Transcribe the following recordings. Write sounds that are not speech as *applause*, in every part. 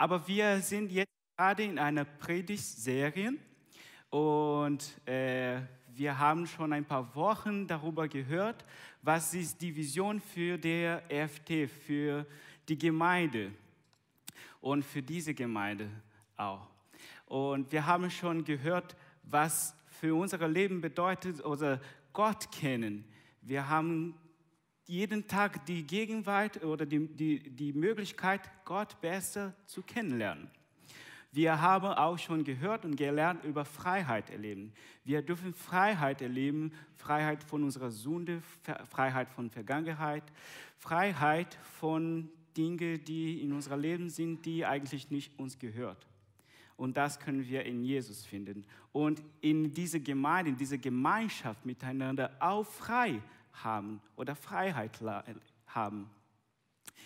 Aber wir sind jetzt gerade in einer Predigtserie und äh, wir haben schon ein paar Wochen darüber gehört, was ist die Vision für der FT, für die Gemeinde und für diese Gemeinde auch. Und wir haben schon gehört, was für unser Leben bedeutet oder Gott kennen. Wir haben jeden Tag die Gegenwart oder die, die, die Möglichkeit, Gott besser zu kennenlernen. Wir haben auch schon gehört und gelernt über Freiheit erleben. Wir dürfen Freiheit erleben, Freiheit von unserer Sünde, Freiheit von Vergangenheit, Freiheit von Dingen, die in unserem Leben sind, die eigentlich nicht uns gehört. Und das können wir in Jesus finden. Und in dieser Gemeinde, in dieser Gemeinschaft miteinander auch frei haben oder Freiheit haben.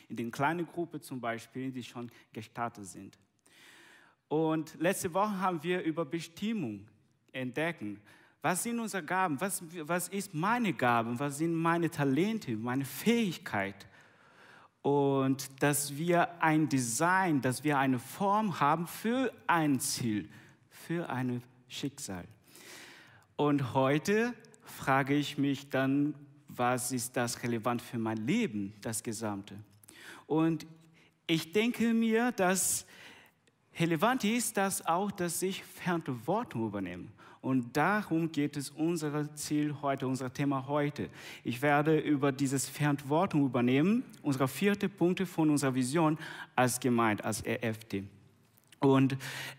In den kleinen Gruppen zum Beispiel, die schon gestartet sind. Und letzte Woche haben wir über Bestimmung entdecken. Was sind unsere Gaben? Was, was ist meine Gaben? Was sind meine Talente, meine Fähigkeit? Und dass wir ein Design, dass wir eine Form haben für ein Ziel, für ein Schicksal. Und heute frage ich mich dann, was ist das relevant für mein Leben, das Gesamte? Und ich denke mir, dass relevant ist das auch, dass ich Verantwortung übernehme. Und darum geht es unser Ziel heute, unser Thema heute. Ich werde über dieses Verantwortung übernehmen, unsere vierte Punkte von unserer Vision als Gemeinde, als EFT. Und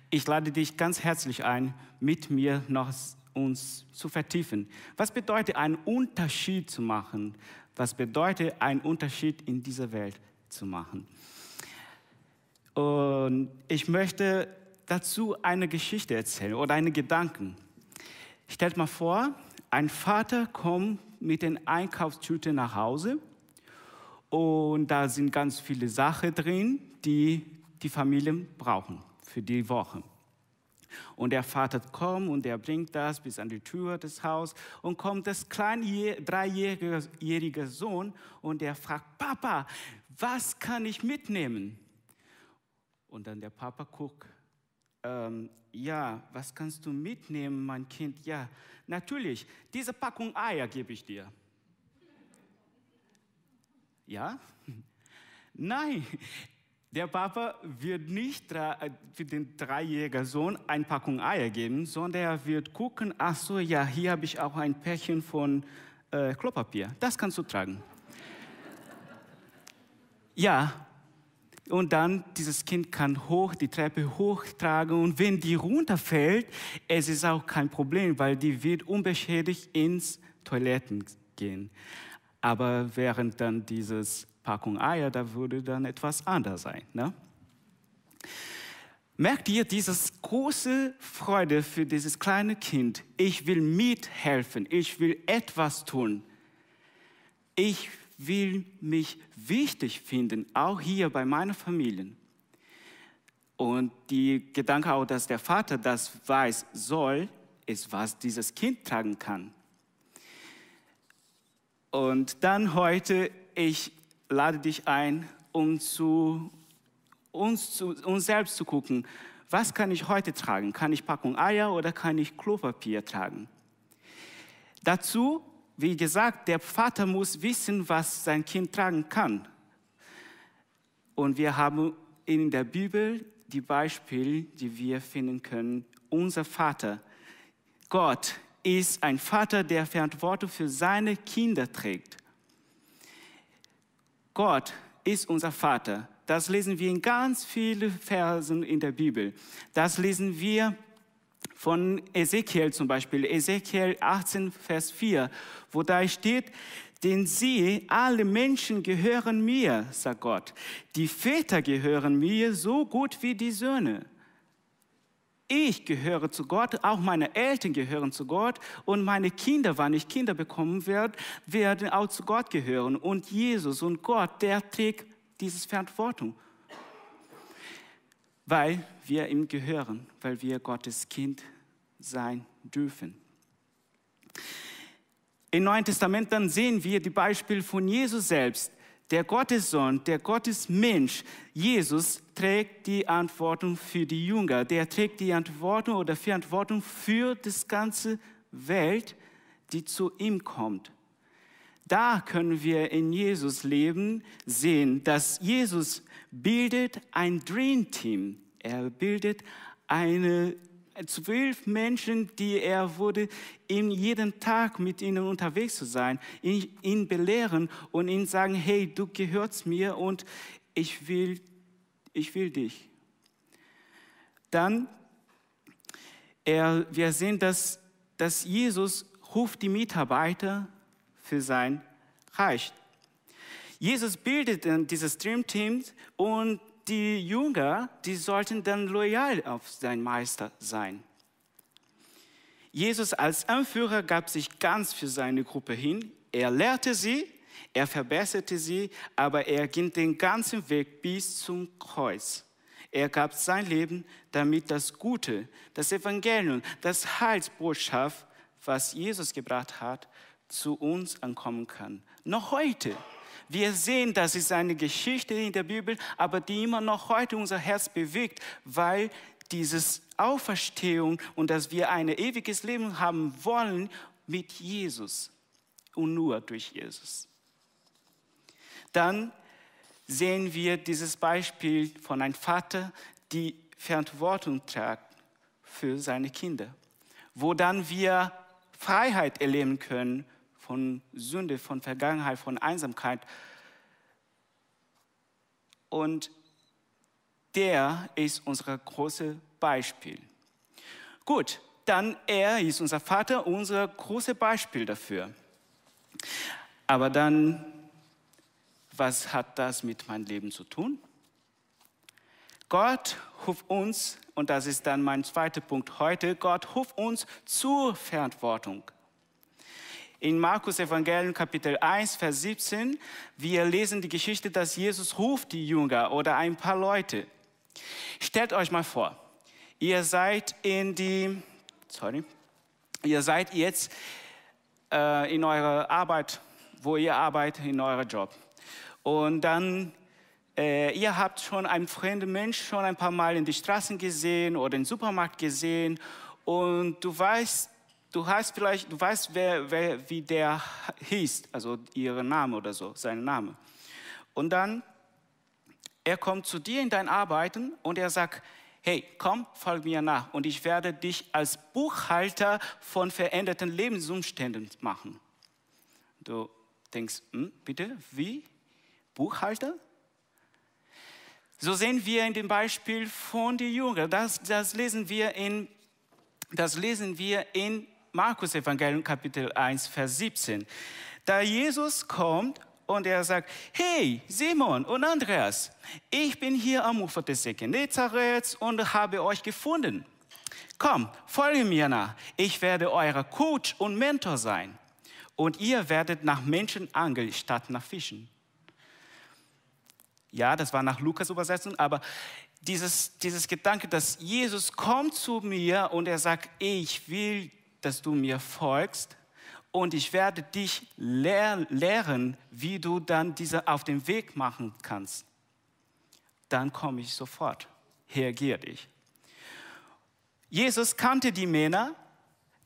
ich lade dich ganz herzlich ein, mit mir noch uns zu vertiefen. Was bedeutet einen Unterschied zu machen? Was bedeutet einen Unterschied in dieser Welt zu machen? Und ich möchte dazu eine Geschichte erzählen oder einen Gedanken. Stellt mal vor, ein Vater kommt mit den Einkaufstüten nach Hause und da sind ganz viele Sachen drin, die die Familien brauchen für die Woche. Und der Vater kommt und er bringt das bis an die Tür des Hauses und kommt das kleine dreijährige Sohn und er fragt, Papa, was kann ich mitnehmen? Und dann der Papa guckt, ähm, ja, was kannst du mitnehmen, mein Kind? Ja, natürlich, diese Packung Eier gebe ich dir. Ja? *laughs* Nein, der Papa wird nicht für den dreijährigen Sohn eine Packung Eier geben, sondern er wird gucken, ach so, ja, hier habe ich auch ein Päckchen von äh, Klopapier. Das kannst du tragen. ja, und dann dieses Kind kann hoch die Treppe hochtragen und wenn die runterfällt, es ist auch kein Problem, weil die wird unbeschädigt ins Toiletten gehen. Aber während dann dieses Packung Eier, da würde dann etwas anders sein. Ne? Merkt ihr dieses große Freude für dieses kleine Kind? Ich will mithelfen, ich will etwas tun. Ich will mich wichtig finden, auch hier bei meiner Familie. Und die Gedanke auch, dass der Vater das weiß soll, ist, was dieses Kind tragen kann. Und dann heute, ich lade dich ein, um zu uns, zu, uns selbst zu gucken, was kann ich heute tragen? Kann ich Packung Eier oder kann ich Klopapier tragen? Dazu wie gesagt, der Vater muss wissen, was sein Kind tragen kann. Und wir haben in der Bibel die Beispiele, die wir finden können. Unser Vater, Gott, ist ein Vater, der Verantwortung für seine Kinder trägt. Gott ist unser Vater. Das lesen wir in ganz vielen Versen in der Bibel. Das lesen wir von Ezekiel zum Beispiel, Ezekiel 18, Vers 4, wo da steht, denn siehe, alle Menschen gehören mir, sagt Gott. Die Väter gehören mir so gut wie die Söhne. Ich gehöre zu Gott, auch meine Eltern gehören zu Gott und meine Kinder, wann ich Kinder bekommen werde, werden auch zu Gott gehören. Und Jesus und Gott, der trägt diese Verantwortung weil wir ihm gehören, weil wir Gottes Kind sein dürfen. Im Neuen Testament dann sehen wir die Beispiele von Jesus selbst, der Gottessohn, der Gottesmensch, Jesus, trägt die Antwortung für die Jünger. Der trägt die Antwortung oder Verantwortung für das ganze Welt, die zu ihm kommt. Da können wir in Jesus leben, sehen, dass Jesus bildet ein Dream Team. Er bildet eine zwölf Menschen, die er wurde, ihm jeden Tag mit ihnen unterwegs zu sein, ihn, ihn belehren und ihnen sagen, hey, du gehörst mir und ich will, ich will dich. Dann, er, wir sehen, dass, dass Jesus ruft die Mitarbeiter für sein Reich. Jesus bildet dann dieses Dreamteam und die Jünger, die sollten dann loyal auf seinen Meister sein. Jesus als Anführer gab sich ganz für seine Gruppe hin. Er lehrte sie, er verbesserte sie, aber er ging den ganzen Weg bis zum Kreuz. Er gab sein Leben, damit das Gute, das Evangelium, das Heilsbotschaft, was Jesus gebracht hat, zu uns ankommen kann. Noch heute wir sehen, das ist eine Geschichte in der Bibel, aber die immer noch heute unser Herz bewegt, weil dieses Auferstehung und dass wir ein ewiges Leben haben wollen mit Jesus und nur durch Jesus. Dann sehen wir dieses Beispiel von einem Vater, die Verantwortung trägt für seine Kinder, wo dann wir Freiheit erleben können von Sünde, von Vergangenheit, von Einsamkeit. Und der ist unser großes Beispiel. Gut, dann er ist unser Vater, unser großes Beispiel dafür. Aber dann, was hat das mit meinem Leben zu tun? Gott ruft uns, und das ist dann mein zweiter Punkt heute, Gott ruft uns zur Verantwortung in Markus Evangelium Kapitel 1, Vers 17, wir lesen die Geschichte, dass Jesus ruft die Jünger oder ein paar Leute. Stellt euch mal vor, ihr seid in die, sorry, ihr seid jetzt äh, in eurer Arbeit, wo ihr arbeitet, in eurem Job. Und dann, äh, ihr habt schon einen fremden Mensch schon ein paar Mal in die Straßen gesehen oder im Supermarkt gesehen und du weißt, du hast vielleicht, du weißt, wer, wer, wie der hieß, also ihren Name oder so, sein Name. Und dann, er kommt zu dir in dein Arbeiten und er sagt, hey, komm, folg mir nach und ich werde dich als Buchhalter von veränderten Lebensumständen machen. Du denkst, hm, bitte, wie? Buchhalter? So sehen wir in dem Beispiel von den Jüngern. Das, das lesen wir in das lesen wir in Markus Evangelium Kapitel 1, Vers 17. Da Jesus kommt und er sagt, hey Simon und Andreas, ich bin hier am Ufer des See und habe euch gefunden. Komm, folge mir nach. Ich werde euer Coach und Mentor sein. Und ihr werdet nach Menschen angeln statt nach Fischen. Ja, das war nach Lukas Übersetzung, aber dieses, dieses Gedanke, dass Jesus kommt zu mir und er sagt, ich will dass du mir folgst und ich werde dich lehr lehren, wie du dann diese auf den Weg machen kannst. Dann komme ich sofort, reagiere ich. Jesus kannte die Männer,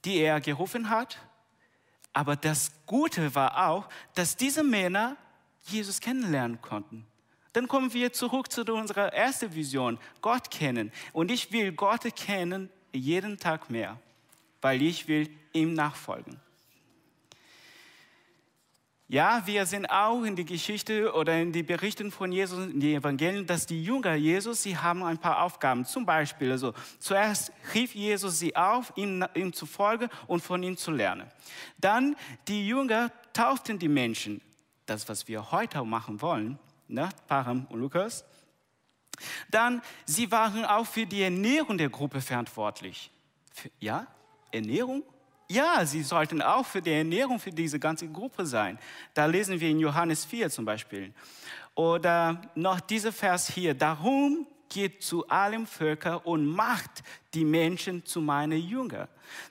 die er gerufen hat, aber das Gute war auch, dass diese Männer Jesus kennenlernen konnten. Dann kommen wir zurück zu unserer ersten Vision, Gott kennen. Und ich will Gott kennen jeden Tag mehr weil ich will ihm nachfolgen. Ja, wir sehen auch in die Geschichte oder in die Berichten von Jesus, in den Evangelien, dass die Jünger Jesus, sie haben ein paar Aufgaben. Zum Beispiel, also zuerst rief Jesus sie auf, ihm, ihm zu folgen und von ihm zu lernen. Dann die Jünger tauften die Menschen. Das, was wir heute machen wollen, ne? Param und Lukas. Dann, sie waren auch für die Ernährung der Gruppe verantwortlich. Ja, Ernährung? Ja, sie sollten auch für die Ernährung für diese ganze Gruppe sein. Da lesen wir in Johannes 4 zum Beispiel. Oder noch dieser Vers hier. Darum geht zu allen Völkern und macht die Menschen zu meinen Jüngern.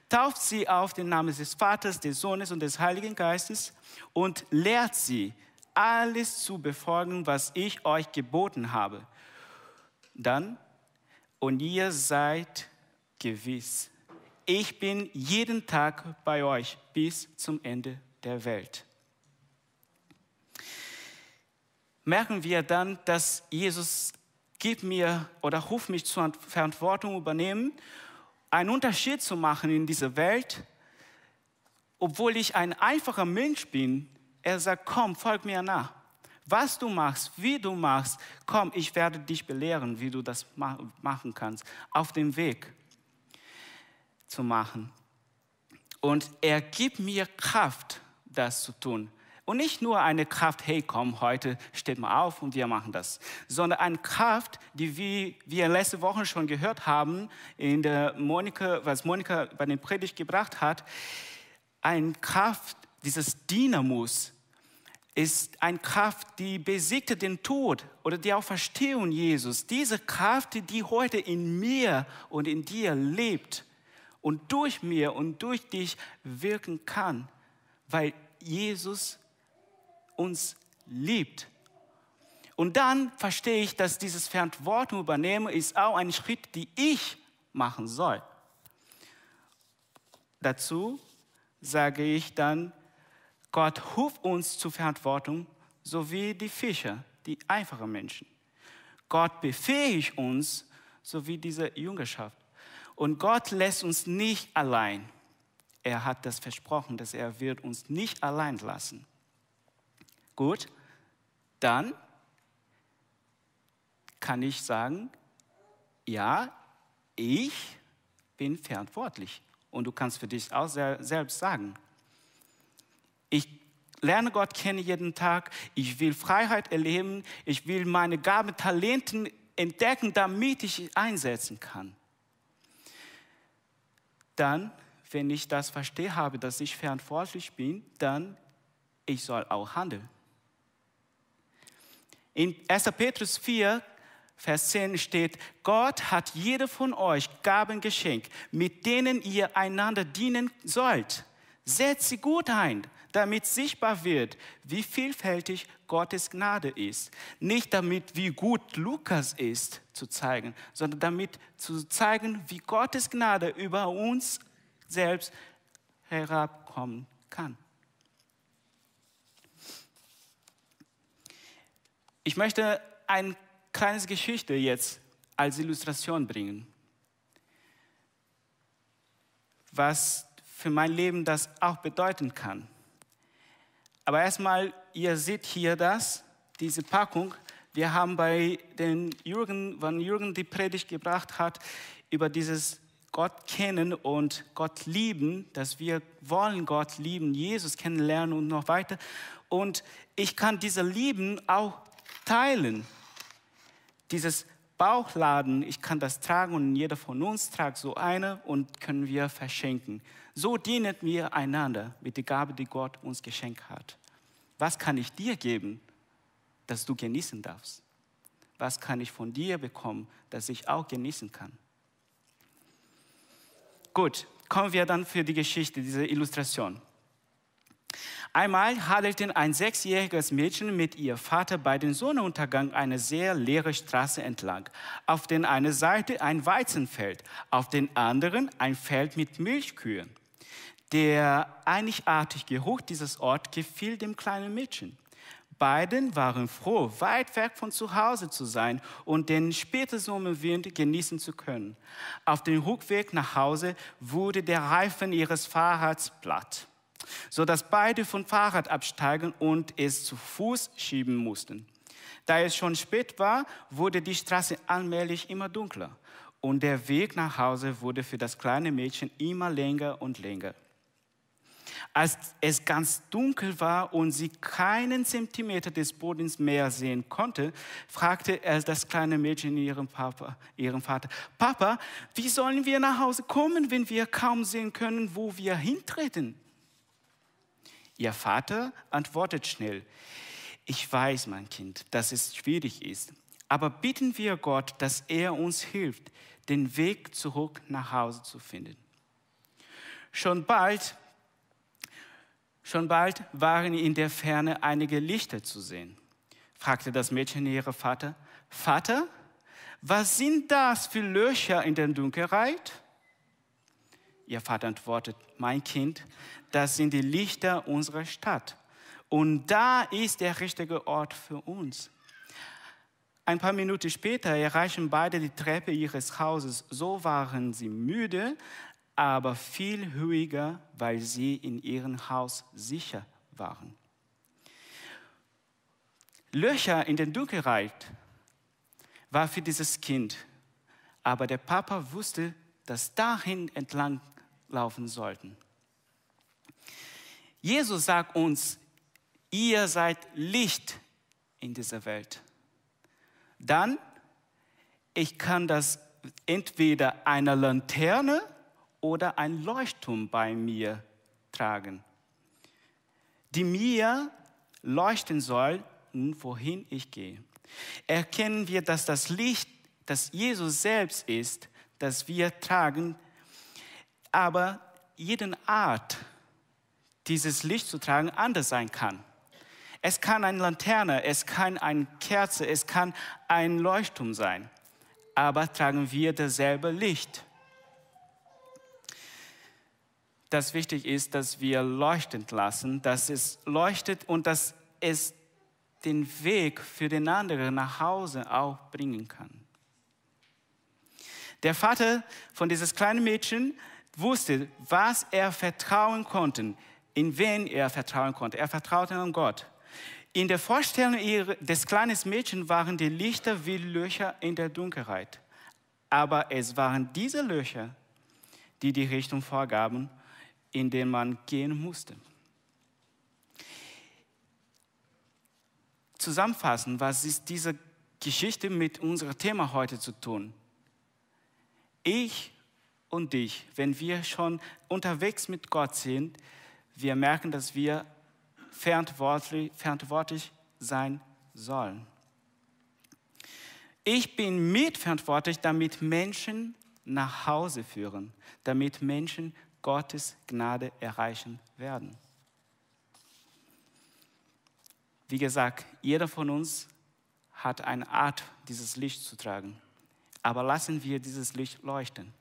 Tauft sie auf den Namen des Vaters, des Sohnes und des Heiligen Geistes und lehrt sie, alles zu befolgen, was ich euch geboten habe. Dann, und ihr seid gewiss, ich bin jeden Tag bei euch bis zum Ende der Welt. Merken wir dann, dass Jesus gibt mir oder ruft mich zur Verantwortung übernehmen, einen Unterschied zu machen in dieser Welt, obwohl ich ein einfacher Mensch bin. Er sagt, komm, folg mir nach. Was du machst, wie du machst, komm, ich werde dich belehren, wie du das machen kannst, auf dem Weg zu machen. Und er gibt mir Kraft, das zu tun. Und nicht nur eine Kraft, hey, komm, heute steht mal auf und wir machen das, sondern eine Kraft, die wie wir letzte Woche schon gehört haben, in der Monika, was Monika bei den Predigt gebracht hat, eine Kraft, dieses Dynamos, ist eine Kraft, die besiegte den Tod oder die Auferstehung Jesus. Diese Kraft, die heute in mir und in dir lebt und durch mir und durch dich wirken kann, weil Jesus uns liebt. Und dann verstehe ich, dass dieses Verantwortung übernehmen ist auch ein Schritt, den ich machen soll. Dazu sage ich dann, Gott ruft uns zur Verantwortung, so wie die Fischer, die einfachen Menschen. Gott befähigt uns, so wie diese Jüngerschaft. Und Gott lässt uns nicht allein. Er hat das versprochen, dass er wird uns nicht allein lassen. Gut, dann kann ich sagen, ja, ich bin verantwortlich. Und du kannst für dich auch selbst sagen, ich lerne Gott kennen jeden Tag, ich will Freiheit erleben, ich will meine Gaben, Talenten entdecken, damit ich einsetzen kann. Dann, wenn ich das verstehe habe, dass ich verantwortlich bin, dann ich soll auch handeln. In 1. Petrus 4, Vers 10 steht, Gott hat jeder von euch Gaben geschenkt, mit denen ihr einander dienen sollt. Setzt sie gut ein, damit sichtbar wird, wie vielfältig Gottes Gnade ist. Nicht damit, wie gut Lukas ist, zu zeigen, sondern damit zu zeigen, wie Gottes Gnade über uns selbst herabkommen kann. Ich möchte eine kleine Geschichte jetzt als Illustration bringen, was für mein Leben das auch bedeuten kann. Aber erstmal, ihr seht hier das, diese Packung. Wir haben bei den Jürgen, wann Jürgen die Predigt gebracht hat, über dieses Gott kennen und Gott lieben, dass wir wollen Gott lieben, Jesus kennenlernen und noch weiter. Und ich kann diese Lieben auch teilen. Dieses Bauchladen, ich kann das tragen und jeder von uns tragt so eine und können wir verschenken. So dienen wir einander mit der Gabe, die Gott uns geschenkt hat. Was kann ich dir geben, dass du genießen darfst? Was kann ich von dir bekommen, dass ich auch genießen kann? Gut, kommen wir dann für die Geschichte, diese Illustration. Einmal handelte ein sechsjähriges Mädchen mit ihrem Vater bei dem Sonnenuntergang eine sehr leere Straße entlang. Auf der einen Seite ein Weizenfeld, auf den anderen ein Feld mit Milchkühen. Der einzigartige Geruch dieses Orts gefiel dem kleinen Mädchen. Beiden waren froh, weit weg von zu Hause zu sein und den späten Sommerwind genießen zu können. Auf dem Rückweg nach Hause wurde der Reifen ihres Fahrrads platt sodass beide vom Fahrrad absteigen und es zu Fuß schieben mussten. Da es schon spät war, wurde die Straße allmählich immer dunkler und der Weg nach Hause wurde für das kleine Mädchen immer länger und länger. Als es ganz dunkel war und sie keinen Zentimeter des Bodens mehr sehen konnte, fragte er das kleine Mädchen ihren, Papa, ihren Vater, Papa, wie sollen wir nach Hause kommen, wenn wir kaum sehen können, wo wir hintreten? Ihr Vater antwortet schnell, ich weiß, mein Kind, dass es schwierig ist, aber bitten wir Gott, dass er uns hilft, den Weg zurück nach Hause zu finden. Schon bald Schon bald waren in der Ferne einige Lichter zu sehen. fragte das Mädchen ihren Vater, Vater, was sind das für Löcher in der Dunkelheit? Ihr Vater antwortet, mein Kind, das sind die Lichter unserer Stadt. Und da ist der richtige Ort für uns. Ein paar Minuten später erreichen beide die Treppe ihres Hauses. So waren sie müde, aber viel ruhiger, weil sie in ihrem Haus sicher waren. Löcher in der Dunkelheit war für dieses Kind, aber der Papa wusste, dass dahin entlang laufen sollten. Jesus sagt uns, ihr seid Licht in dieser Welt. Dann, ich kann das entweder eine Lanterne oder ein Leuchtturm bei mir tragen, die mir leuchten soll, wohin ich gehe. Erkennen wir, dass das Licht, das Jesus selbst ist, das wir tragen, aber jede Art, dieses Licht zu tragen, anders sein kann. Es kann eine Laterne, es kann eine Kerze, es kann ein Leuchtturm sein, aber tragen wir dasselbe Licht. Das wichtig ist, dass wir leuchtend lassen, dass es leuchtet und dass es den Weg für den anderen nach Hause auch bringen kann. Der Vater von dieses kleinen Mädchen wusste, was er vertrauen konnte, in wen er vertrauen konnte. Er vertraute an Gott. In der Vorstellung des kleinen Mädchens waren die Lichter wie Löcher in der Dunkelheit. Aber es waren diese Löcher, die die Richtung vorgaben, in der man gehen musste. Zusammenfassen, was ist diese Geschichte mit unserem Thema heute zu tun? Ich und dich, wenn wir schon unterwegs mit Gott sind, wir merken, dass wir verantwortlich, verantwortlich sein sollen. Ich bin mitverantwortlich, damit Menschen nach Hause führen, damit Menschen Gottes Gnade erreichen werden. Wie gesagt, jeder von uns hat eine Art, dieses Licht zu tragen. Aber lassen wir dieses Licht leuchten.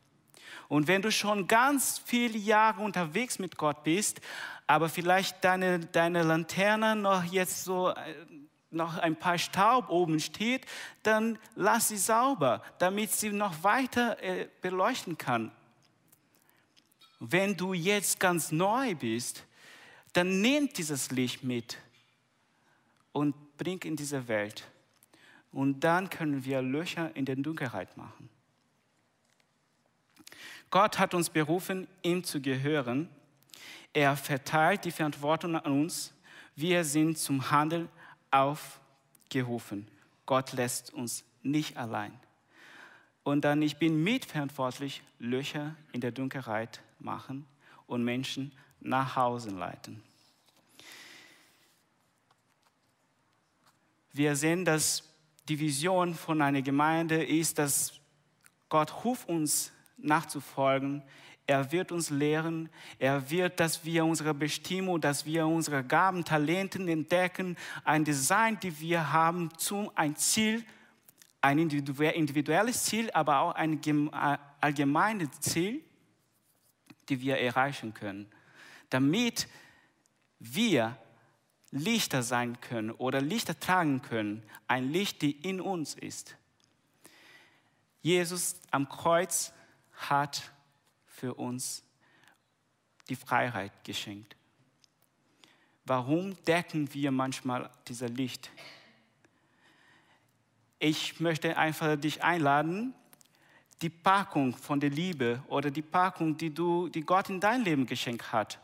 Und wenn du schon ganz viele Jahre unterwegs mit Gott bist, aber vielleicht deine, deine Lanterne noch jetzt so äh, noch ein paar Staub oben steht, dann lass sie sauber, damit sie noch weiter äh, beleuchten kann. Wenn du jetzt ganz neu bist, dann nimm dieses Licht mit und bring in diese Welt. Und dann können wir Löcher in der Dunkelheit machen. Gott hat uns berufen, ihm zu gehören. Er verteilt die Verantwortung an uns. Wir sind zum Handel aufgerufen. Gott lässt uns nicht allein. Und dann, ich bin mitverantwortlich, Löcher in der Dunkelheit machen und Menschen nach Hause leiten. Wir sehen, dass die Vision von einer Gemeinde ist, dass Gott ruft uns nachzufolgen. Er wird uns lehren. Er wird, dass wir unsere Bestimmung, dass wir unsere Gaben, Talenten entdecken, ein Design, die wir haben, zu ein Ziel, ein individuelles Ziel, aber auch ein allgemeines Ziel, die wir erreichen können, damit wir Lichter sein können oder Lichter tragen können, ein Licht, die in uns ist. Jesus am Kreuz hat für uns die Freiheit geschenkt. Warum decken wir manchmal dieses Licht? Ich möchte einfach dich einladen, die Packung von der Liebe oder die Packung, die, du, die Gott in dein Leben geschenkt hat,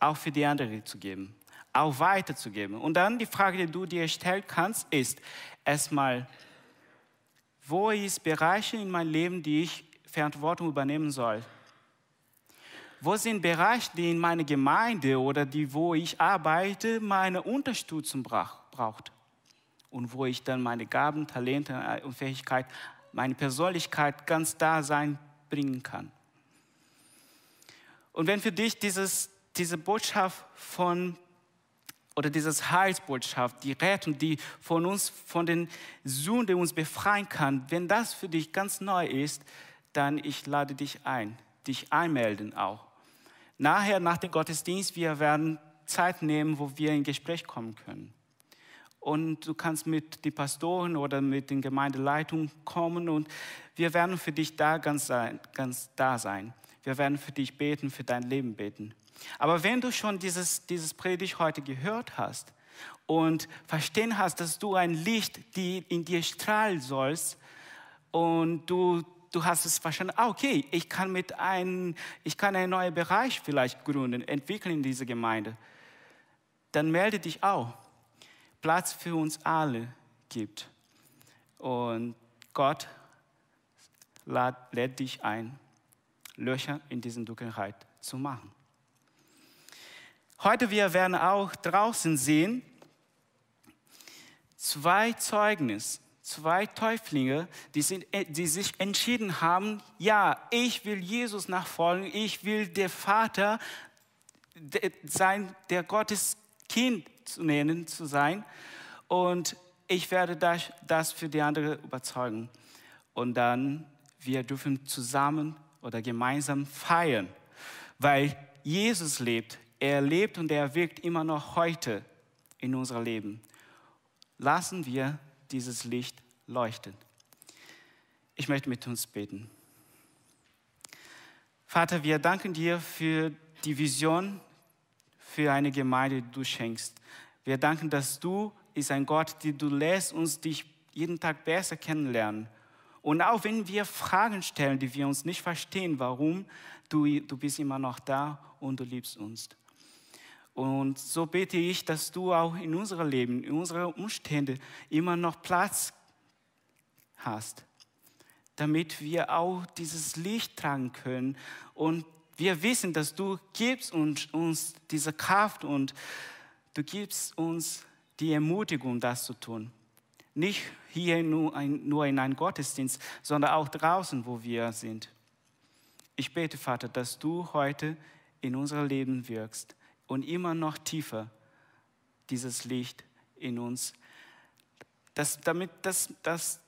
auch für die anderen zu geben, auch weiterzugeben. Und dann die Frage, die du dir stellen kannst, ist erstmal, wo ist Bereiche in meinem Leben, die ich Verantwortung übernehmen soll? Wo sind Bereiche, die in meiner Gemeinde oder die, wo ich arbeite, meine Unterstützung braucht? Und wo ich dann meine Gaben, Talente und Fähigkeiten, meine Persönlichkeit ganz da sein bringen kann. Und wenn für dich dieses diese Botschaft von oder dieses Heilsbotschaft, die Rettung, die von uns, von den Sünden uns befreien kann, wenn das für dich ganz neu ist, dann ich lade dich ein, dich einmelden auch. Nachher, nach dem Gottesdienst, wir werden Zeit nehmen, wo wir in Gespräch kommen können. Und du kannst mit den Pastoren oder mit den Gemeindeleitungen kommen und wir werden für dich da ganz, sein, ganz da sein. Wir werden für dich beten, für dein Leben beten. Aber wenn du schon dieses, dieses Predigt heute gehört hast und verstehen hast, dass du ein Licht, die in dir strahlen sollst und du, du hast es verstanden, ah, okay, ich kann mit ein, ich kann einen neuen Bereich vielleicht gründen, entwickeln in dieser Gemeinde, dann melde dich auch. Platz für uns alle gibt. Und Gott lädt dich ein, Löcher in diesen Dunkelheit zu machen. Heute wir werden auch draußen sehen zwei Zeugnis, zwei Täuflinge, die, sind, die sich entschieden haben, ja, ich will Jesus nachfolgen, ich will der Vater sein, der Gottes Kind zu nennen, zu sein. Und ich werde das, das für die anderen überzeugen. Und dann, wir dürfen zusammen oder gemeinsam feiern, weil Jesus lebt, er lebt und er wirkt immer noch heute in unser Leben. Lassen wir dieses Licht leuchten. Ich möchte mit uns beten. Vater, wir danken dir für die Vision, für eine Gemeinde, die du schenkst. Wir danken, dass du ist ein Gott, die du lässt uns dich jeden Tag besser kennenlernen. Und auch wenn wir Fragen stellen, die wir uns nicht verstehen, warum, du, du bist immer noch da und du liebst uns. Und so bete ich, dass du auch in unserem Leben, in unseren Umständen immer noch Platz hast, damit wir auch dieses Licht tragen können. Und wir wissen, dass du gibst uns, uns diese Kraft und du gibst uns die Ermutigung, das zu tun. Nicht hier nur, ein, nur in einem Gottesdienst, sondern auch draußen, wo wir sind. Ich bete, Vater, dass du heute in unser Leben wirkst und immer noch tiefer dieses Licht in uns, dass, damit dass, dass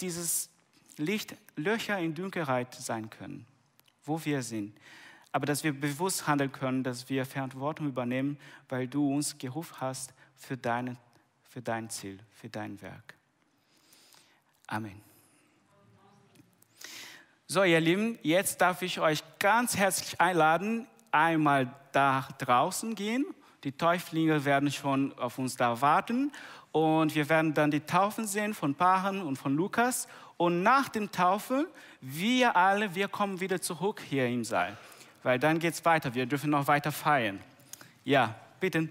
dieses Licht Löcher in Dunkelheit sein können, wo wir sind. Aber dass wir bewusst handeln können, dass wir Verantwortung übernehmen, weil du uns gerufen hast für, deine, für dein Ziel, für dein Werk. Amen. So, ihr Lieben, jetzt darf ich euch ganz herzlich einladen, einmal da draußen gehen. Die Täuflinge werden schon auf uns da warten und wir werden dann die Taufen sehen von Paaren und von Lukas. Und nach dem Taufe, wir alle, wir kommen wieder zurück hier im Saal, weil dann geht es weiter. Wir dürfen noch weiter feiern. Ja, bitte.